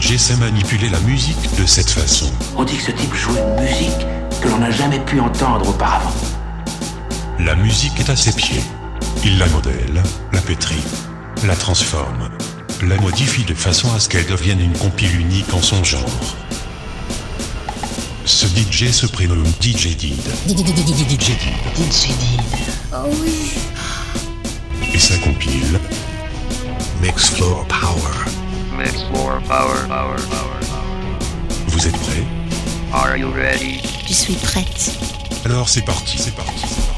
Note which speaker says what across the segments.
Speaker 1: DJ sait manipuler la musique de cette façon.
Speaker 2: On dit que ce type joue une musique que l'on n'a jamais pu entendre auparavant.
Speaker 1: La musique est à ses pieds. Il la modèle, la pétrit, la transforme, la modifie de façon à ce qu'elle devienne une compile unique en son genre. Ce DJ se prénomme DJ Did.
Speaker 3: DJ Did. DJ Did.
Speaker 4: Oh ah oui.
Speaker 1: Et sa compile.
Speaker 3: Mix Floor Power
Speaker 5: with more power, power, power,
Speaker 1: Vous êtes prêt
Speaker 5: Are you ready?
Speaker 4: Je suis prête.
Speaker 1: Alors c'est parti, c'est parti, c'est parti.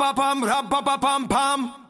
Speaker 6: ba ba bam, ra ba bam bam.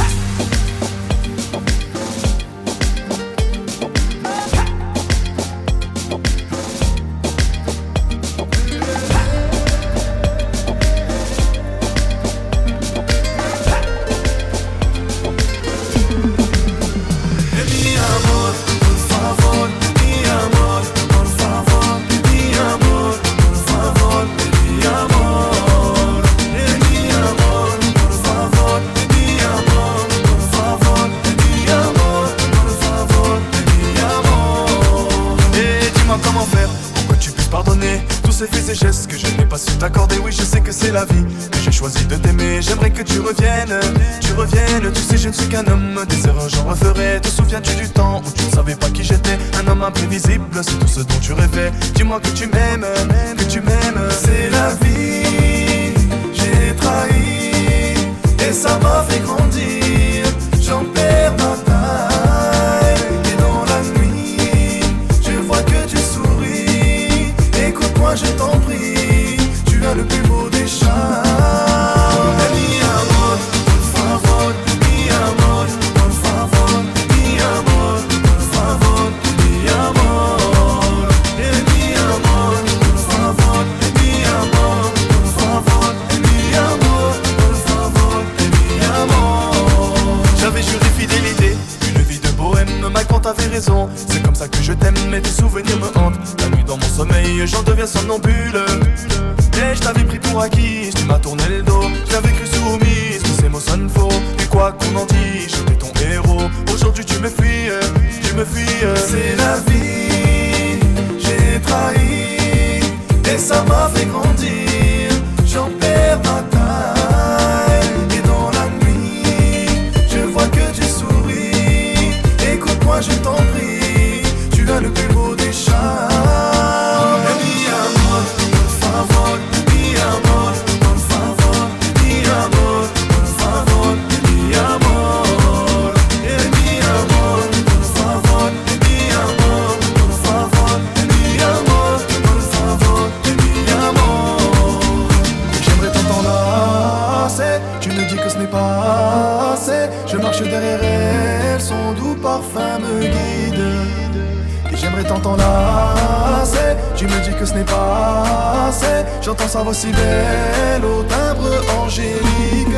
Speaker 7: Küçüme parfum me guide. Et j'aimerais tant t'enlacer Tu me dis que ce n'est pas assez. J'entends sa voix si belle au timbre angélique.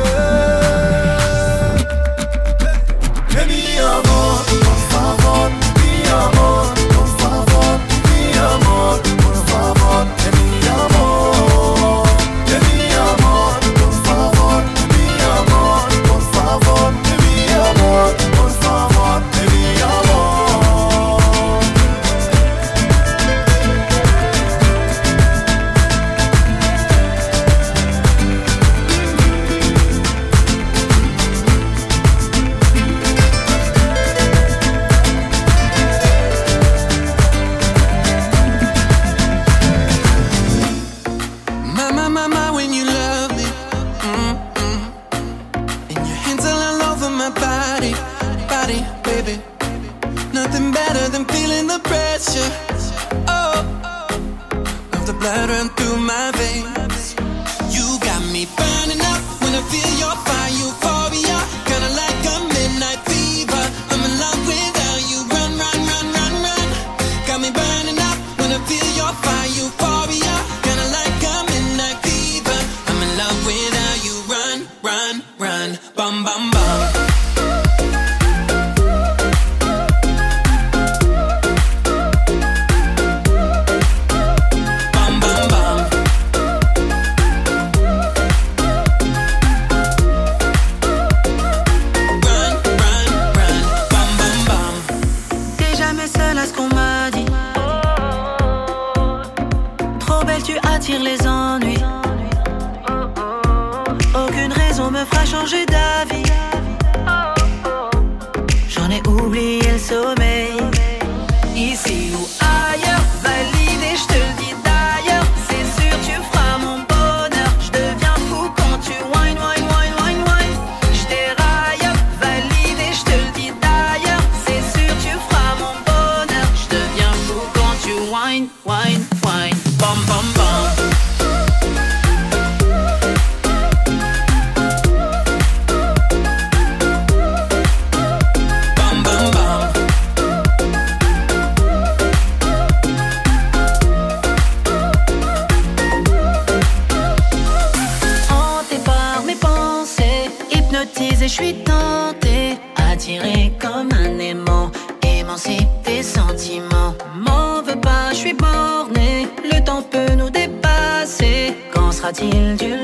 Speaker 8: je suis tentée, attirée comme un aimant, émancipe tes sentiments. M'en veux pas, je suis bornée, le temps peut nous dépasser. Qu'en sera-t-il du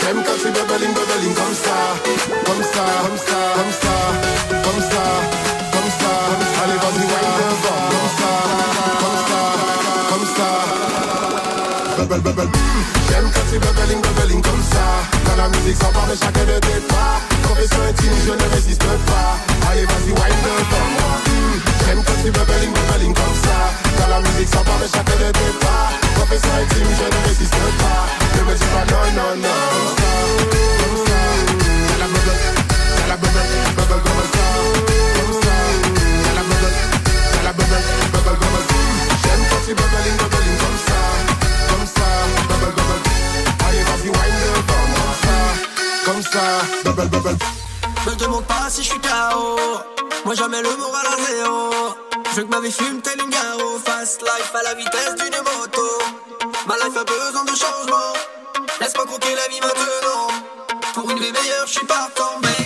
Speaker 8: J'aime quand c'est babaline, babaline comme ça, comme ça, comme ça, comme ça, comme ça, comme ça. Allez, vas-y, wine devant, comme ça, comme ça, comme ça. Babel, babel, j'aime quand c'est babaline, babaline comme ça. Dans la musique, ça parle chacun de
Speaker 9: tes pas. Confession intime, je ne résiste pas. Allez, vas-y, wine devant moi. J'aime quand c'est babaline, babaline comme ça. Dans la musique, ça parle chacun de tes pas. Confession intime, je ne résiste pas mais c'est pas non, non, non. Comme ça, la bubble, la bubble, ça. Comme ça, la bubble, la bubble, comme ça, comme ça, comme ça, bubble,
Speaker 10: bubble.
Speaker 11: Me demande pas si je suis KO. Moi jamais le moral à zéro. Je veux que ma vie fume tel une. Fast life à la vitesse d'une moto. Ma life a besoin de changement. meilleur, je suis pas tombé.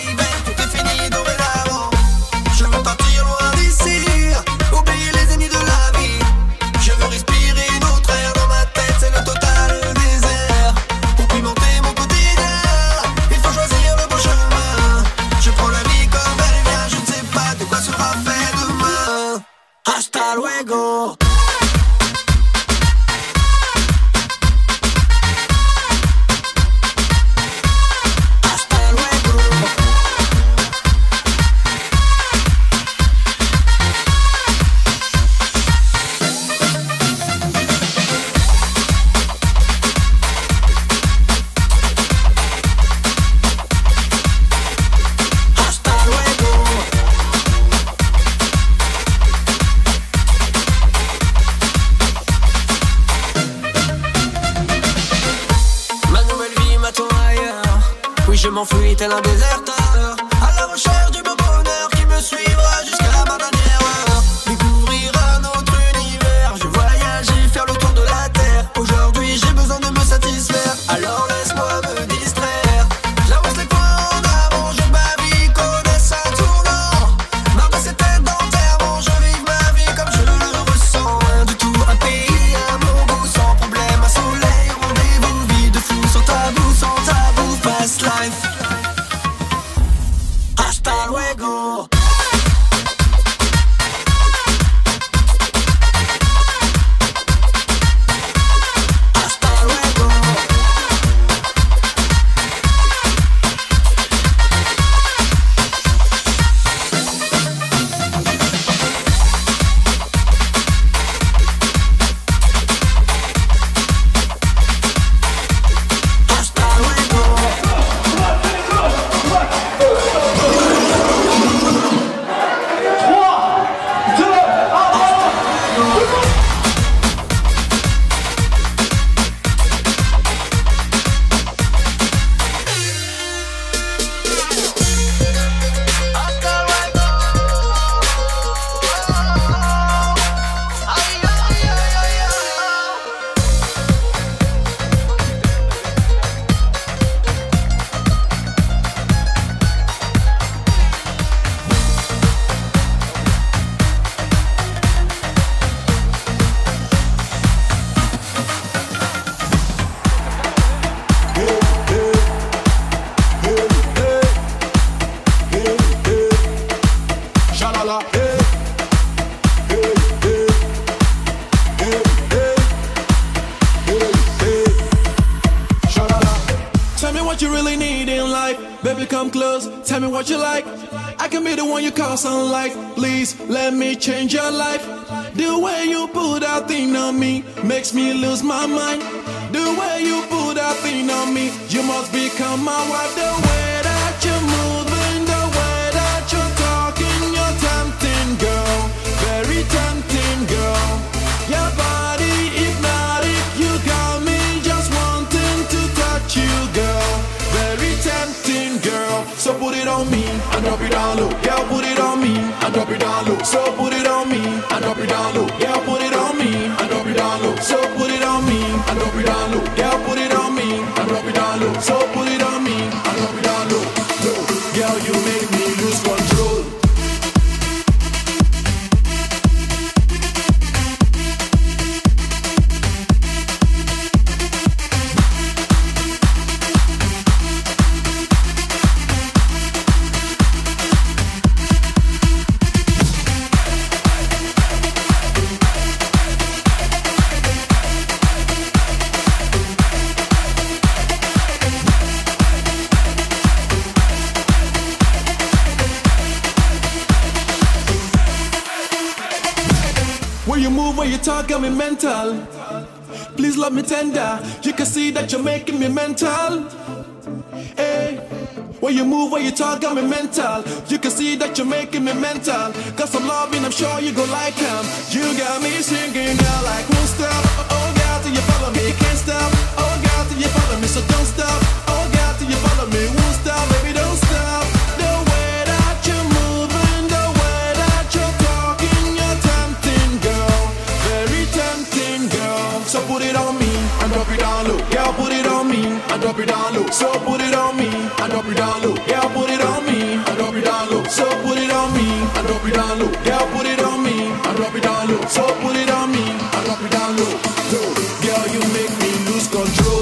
Speaker 11: me
Speaker 7: mental. Please love me tender. You can see that you're making me mental. Hey, when you move, when you talk, I'm mental. You can see that you're making me mental. Got some love and I'm sure you go like him. You got me singing, girl, like won't stop. Oh God, do you follow me? Can't stop. Oh God, do you follow me? So don't stop. Oh God, do you follow me? Won't stop, baby. low. Girl, put it on me and drop it down low. So put it on me and drop it down low. Girl, put it on me and drop it down low. So put it on me and drop it down low. Girl, put it on me and drop it down low. So put it on me and drop it down low. Girl, you make me lose control.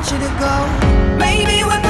Speaker 12: Want you to go. Maybe we're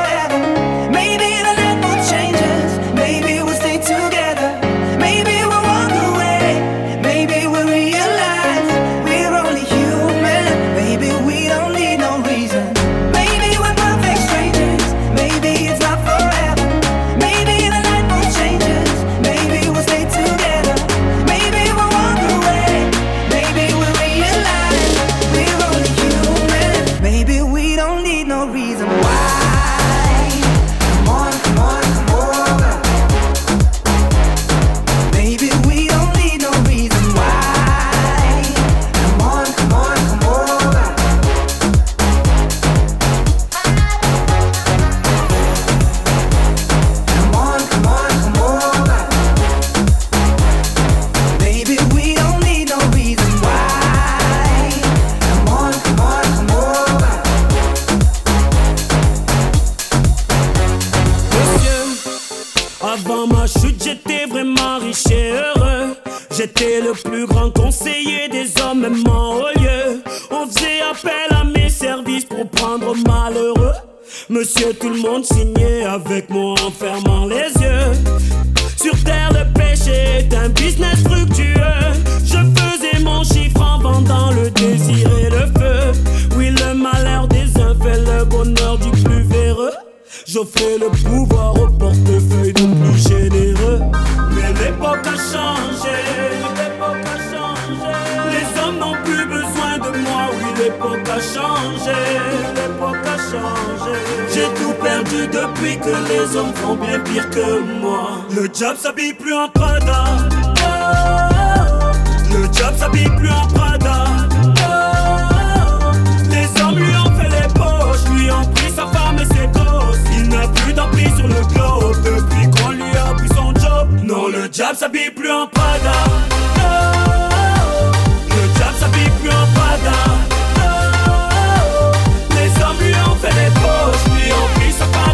Speaker 10: Le plus grand conseiller des hommes, même en haut lieu. On faisait appel à mes services pour prendre malheureux. Monsieur, tout le monde signait avec moi en fermant les yeux. Sur terre, le péché est un business fructueux. Je faisais mon chiffre en vendant le désir et le feu. Oui, le malheur des uns fait le bonheur du plus véreux. J'offrais le pouvoir au portefeuille de plus généreux. Mais l'époque a changé. L'époque a changé. L'époque a changé. J'ai tout perdu depuis que les hommes font bien pire que moi. Le job s'habille plus en Prada. Oh, le job s'habille plus en Prada. Oh, les hommes lui ont fait les poches, lui ont pris sa femme et ses gosses. Il n'a plus d'emprise sur le globe depuis qu'on lui a pris son job. Non, le job s'habille plus en Prada.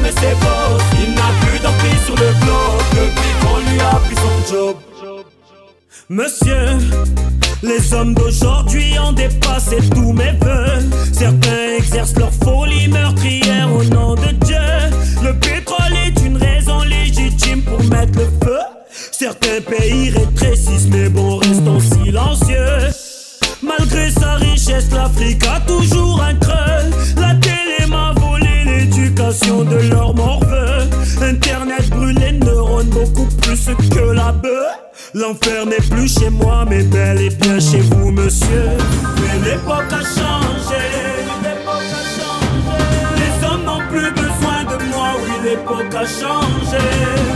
Speaker 10: Il n'a plus d'emprise sur le globe depuis qu'on lui a pris son job. Monsieur, les hommes d'aujourd'hui ont dépassé tous mes voeux. Certains exercent leur folie meurtrière au nom de Dieu. Le pétrole est une raison légitime pour mettre le feu. Certains pays rétrécissent, mais bon, restons silencieux. Malgré sa richesse, l'Afrique a toujours un creux. De leur morveux. Internet brûle les neurones beaucoup plus que la bœuf. L'enfer n'est plus chez moi, mais bel et bien chez vous, monsieur. Mais l'époque a changé. Les hommes n'ont plus besoin de moi, oui, l'époque a changé.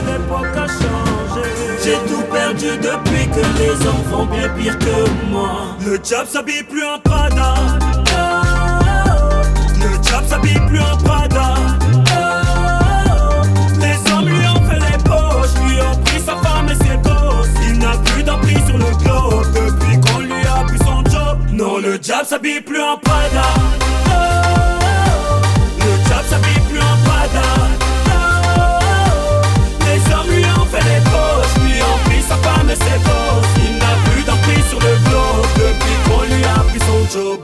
Speaker 10: L'époque a changé. J'ai tout perdu depuis que les hommes font bien pire que moi. Le job s'habille plus en Prada. Le job s'habille plus en Prada. Non, le job s'habille plus en Prada. Oh, le job s'habille plus en Prada. Oh, les hommes lui ont fait les poches, lui ont pris sa femme et ses gosses. Il n'a plus d'emprise sur le globe depuis qu'on lui a pris son job.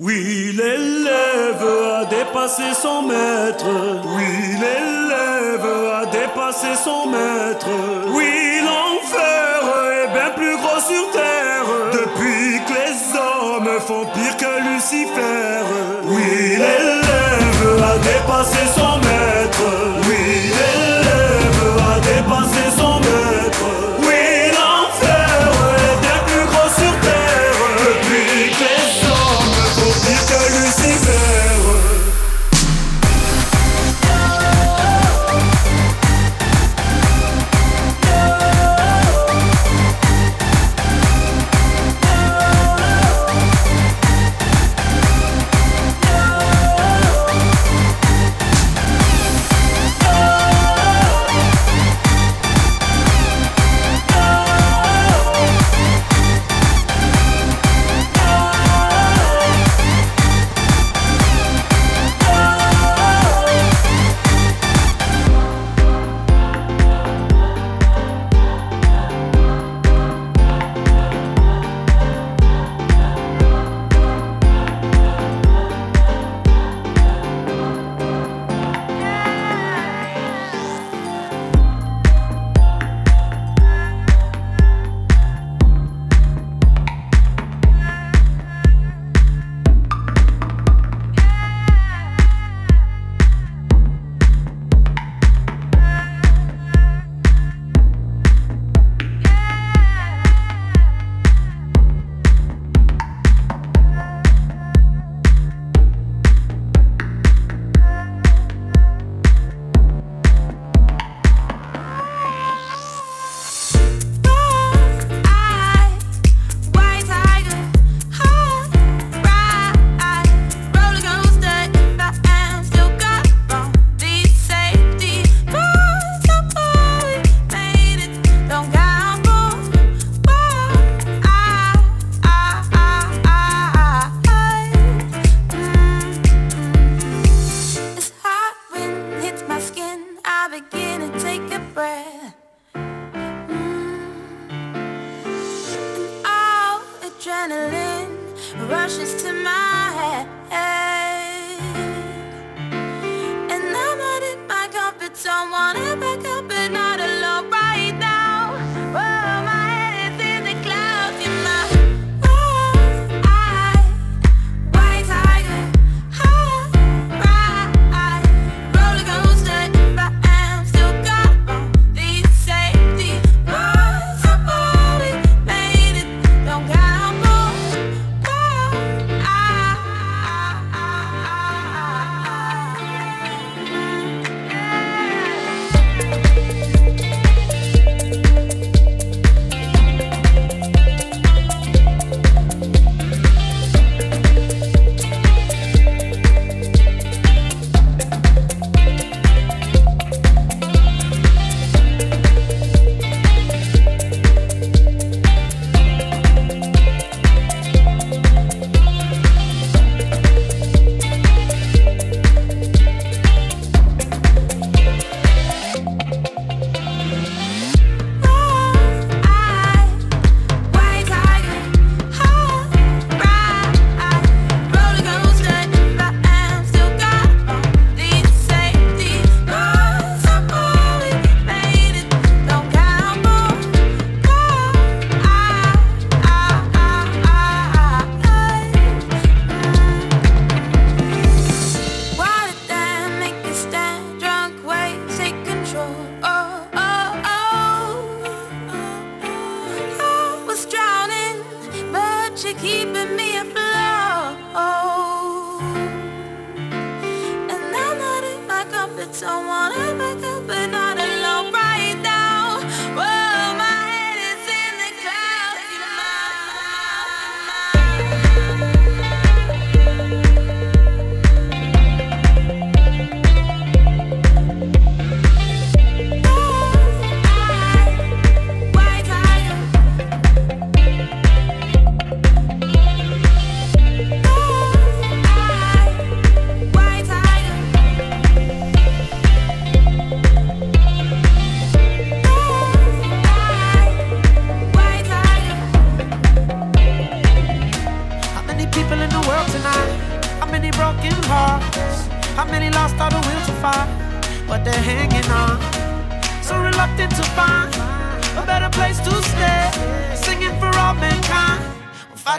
Speaker 10: Oui, l'élève a dépassé son maître. Oui, l'élève a dépassé son maître. Font pire que Lucifer. Oui, l'élève a dépassé son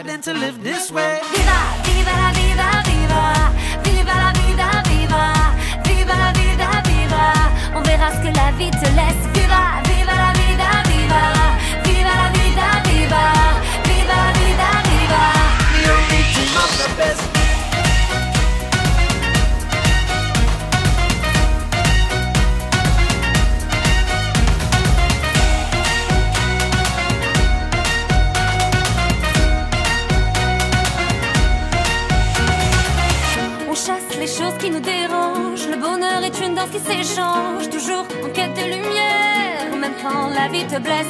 Speaker 12: We're fighting to live this way.
Speaker 6: Viva, viva la vida, viva. Viva la vida, viva. Viva la vida, viva. On verra ce que la vie te laisse. Viva, viva la vida, viva. Viva la vida, viva. Viva la vida, viva.
Speaker 12: The only team of the best.
Speaker 6: Est une danse qui s'échange. Toujours en quête de lumière. Même quand la vie te blesse.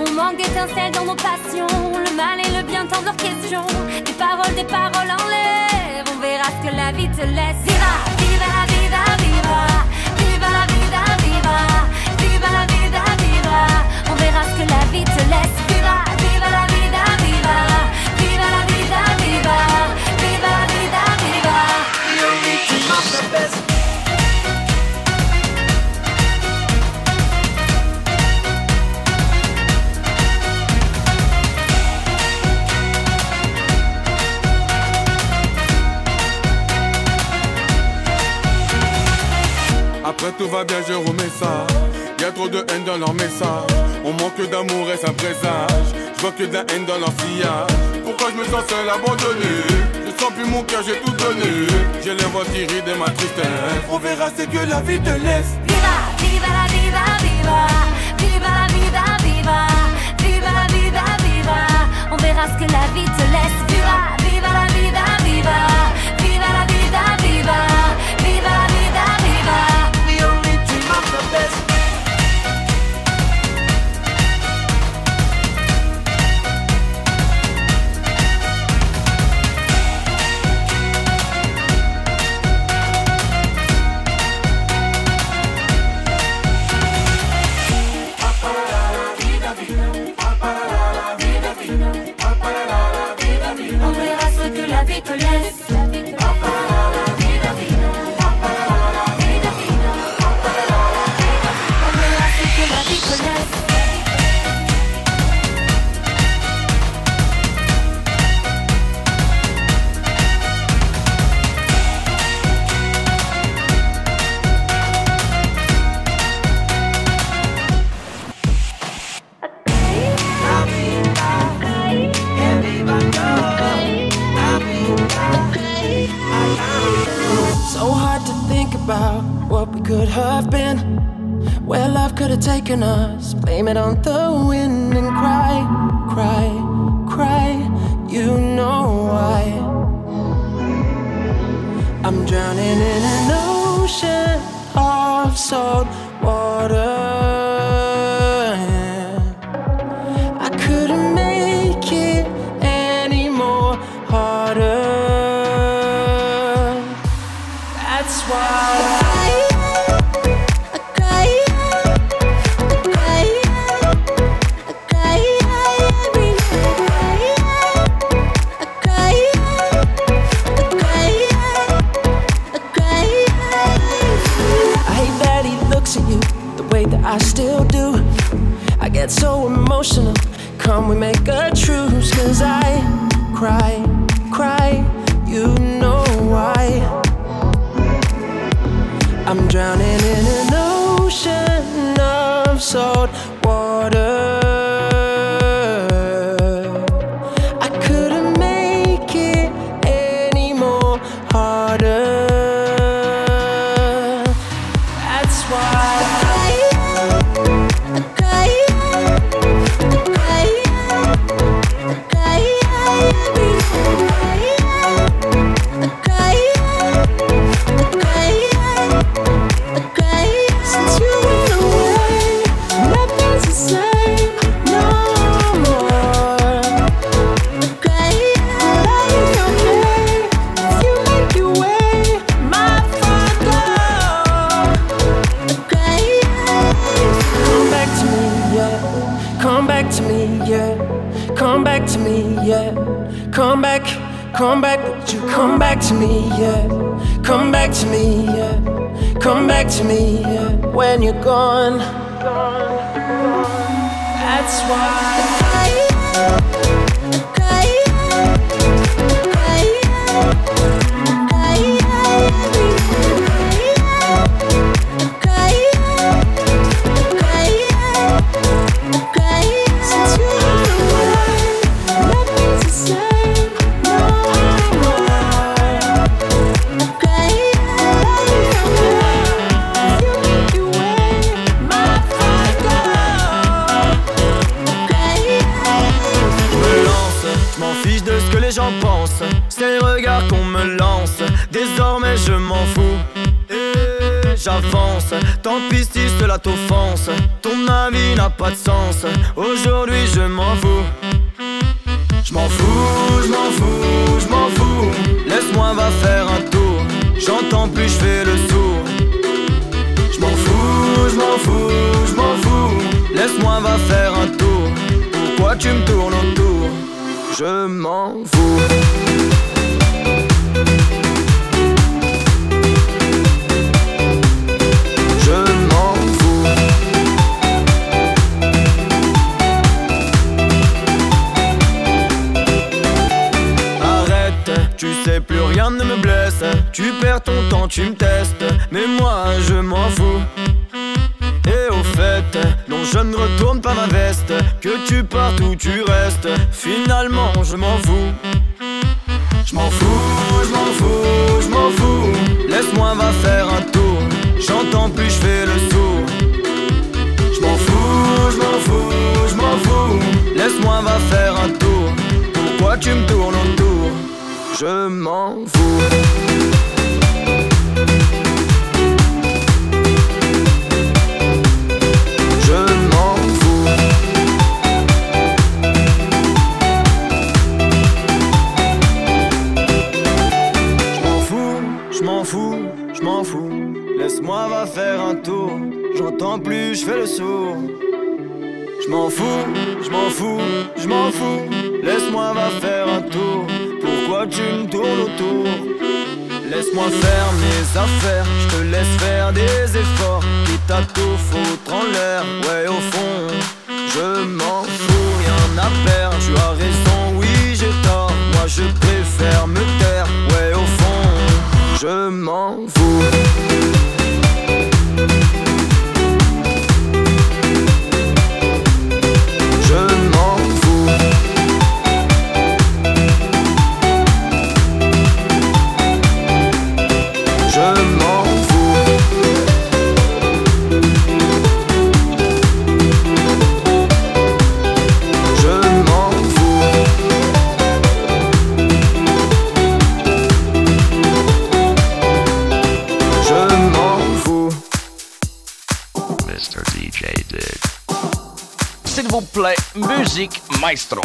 Speaker 6: On manque d'étincelles dans nos passions. Le mal et le bien tendent leurs questions. Des paroles, des paroles en l'air. On verra ce que la vie te laisse. Viva, viva la vida, viva. Viva la vida, viva. Viva la vida, viva. On verra ce que la vie te laisse. Viva, viva la vida, viva. Viva la vida, viva. Viva la vida, viva.
Speaker 12: Best.
Speaker 13: Tout va bien, je remets ça. Y a trop de haine dans leur message. On manque d'amour et ça présage. Je vois que de la haine dans leur sillage. Pourquoi je me sens seul abandonné? Je sens plus mon cœur, j'ai tout donné. Je les vois tirer de ma tristesse. On verra ce que la vie te laisse.
Speaker 6: Viva, viva la vida, viva. Viva la vida, viva. Viva la vida, viva. On verra ce que la vie te laisse. Viva, on
Speaker 8: the
Speaker 14: Maestro.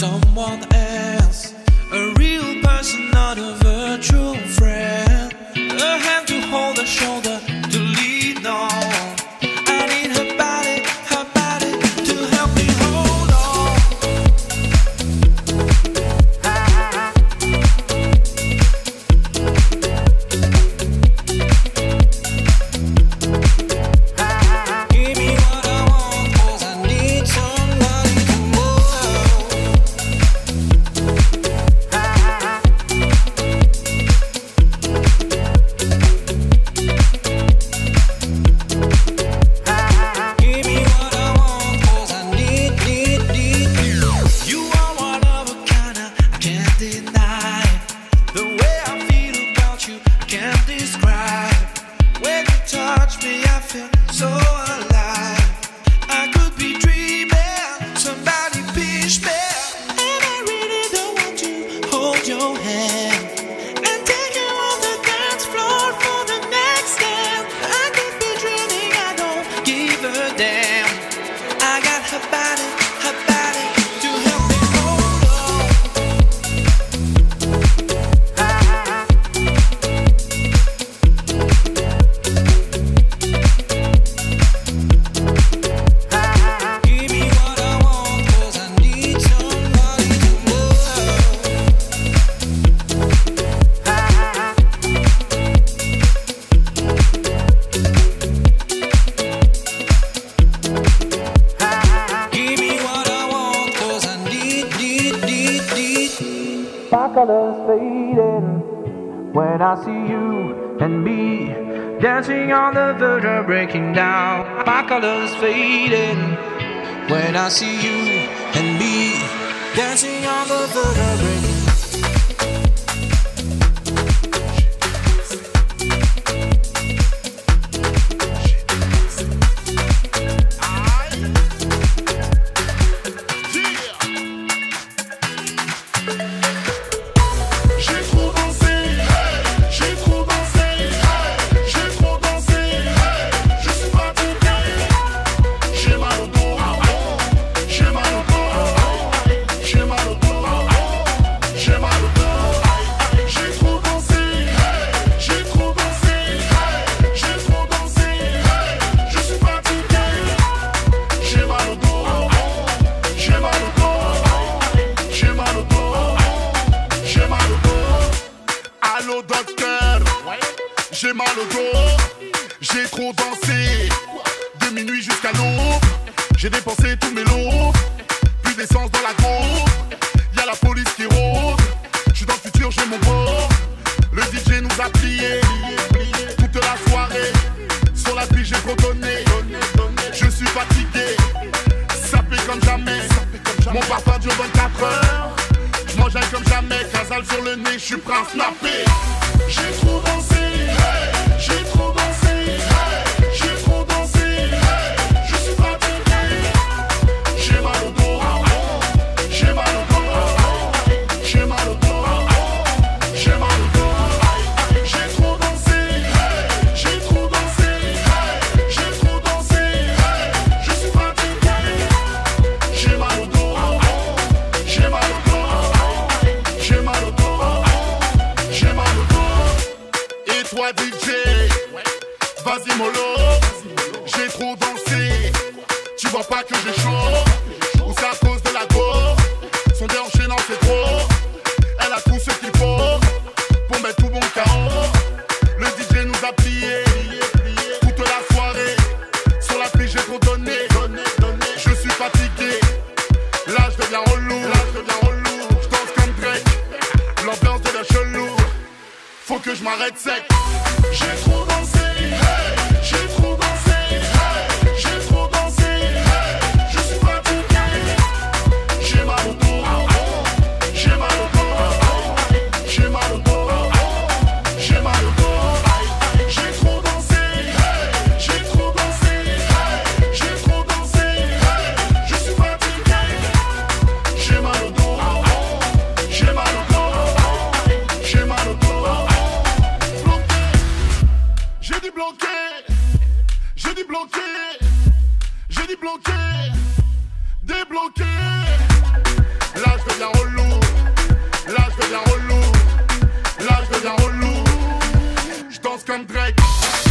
Speaker 15: Someone else.
Speaker 16: break.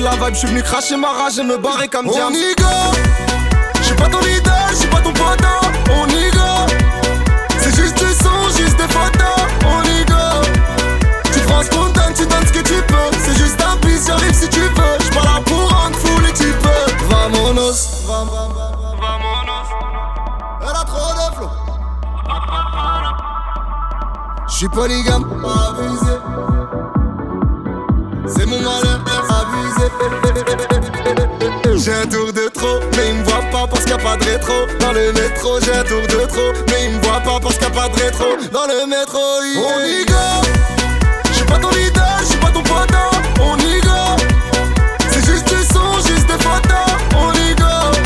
Speaker 16: la
Speaker 17: vibe, je suis venu cracher ma rage et me barrer comme diable. On y go, j'suis pas ton idole, j'suis pas ton pote, on y go. C'est juste du son, juste des photos, on y go. Tu prends ce qu'on donne, tu donnes ce que tu peux. C'est juste un bis, j'arrive si tu veux. J'suis pas là pour rendre fou les types. Vamonos, vamonos. Elle a trop de flow. J'suis polygame, pas abusé. J'ai un tour de trop, mais ils me voient pas parce qu'il n'y a pas de rétro. Dans le métro, j'ai un tour de trop, mais ils me voient pas parce qu'il n'y a pas de rétro. Dans le métro, on y go. J'suis pas ton leader, j'suis pas ton potin, on y go. C'est juste du son, juste des photos, on y go.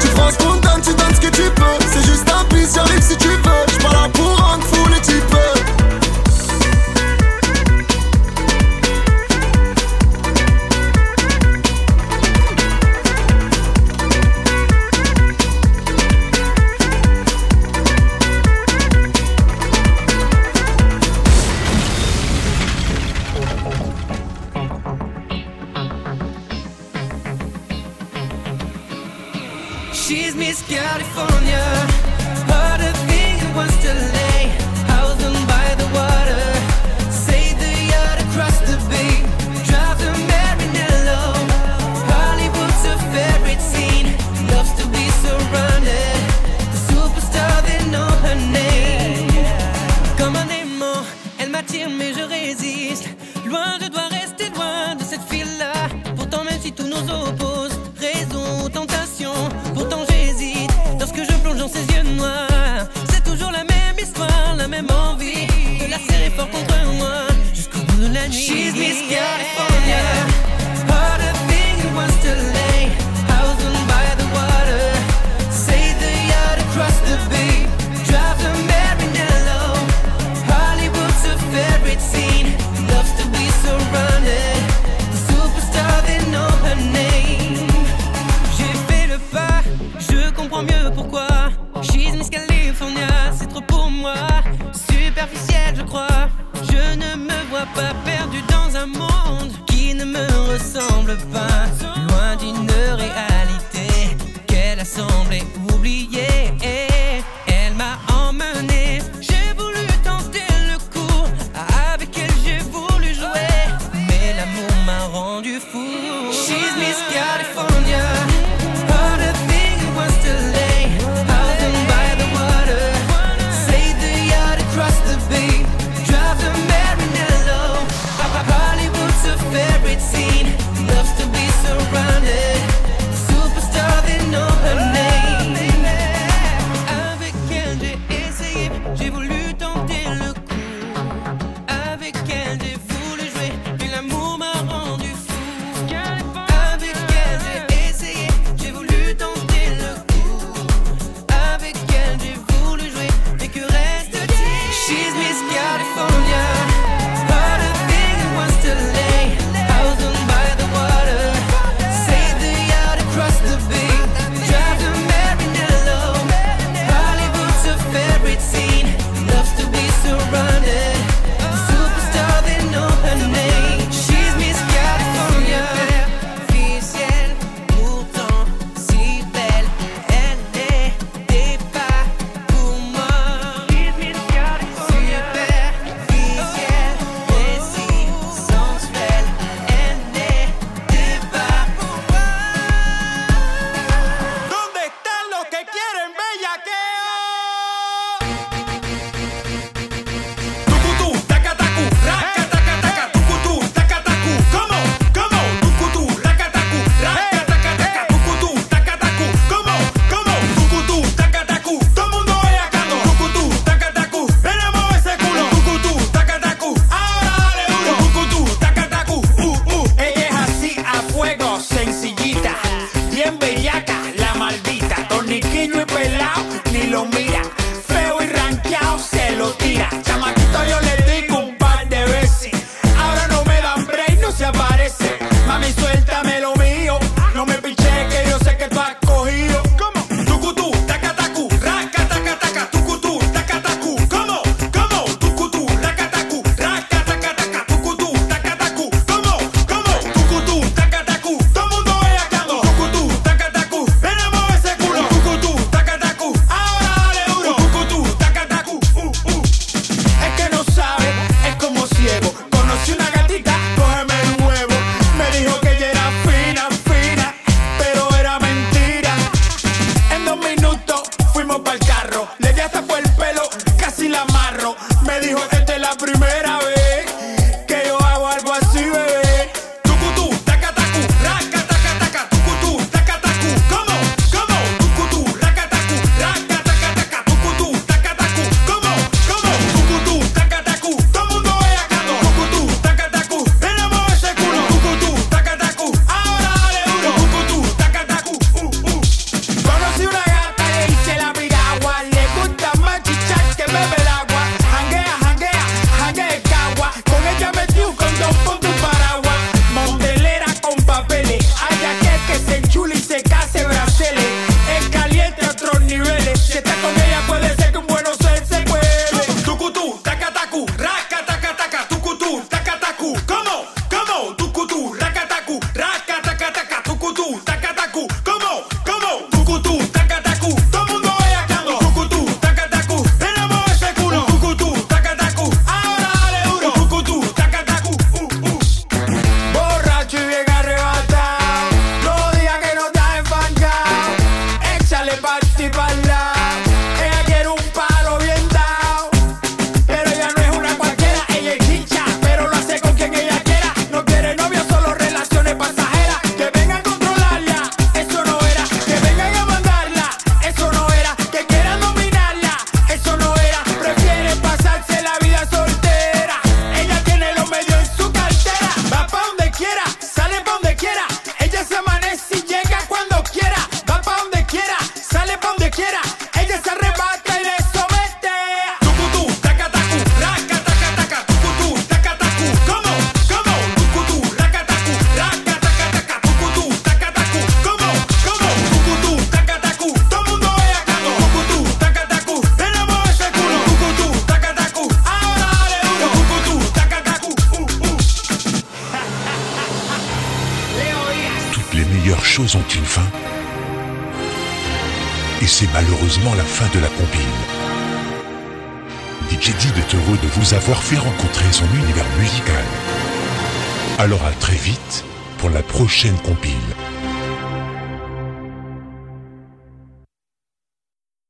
Speaker 17: Tu prends ce qu'on tu donnes ce que tu peux. C'est juste un pisse, j'arrive si tu
Speaker 18: Yeah.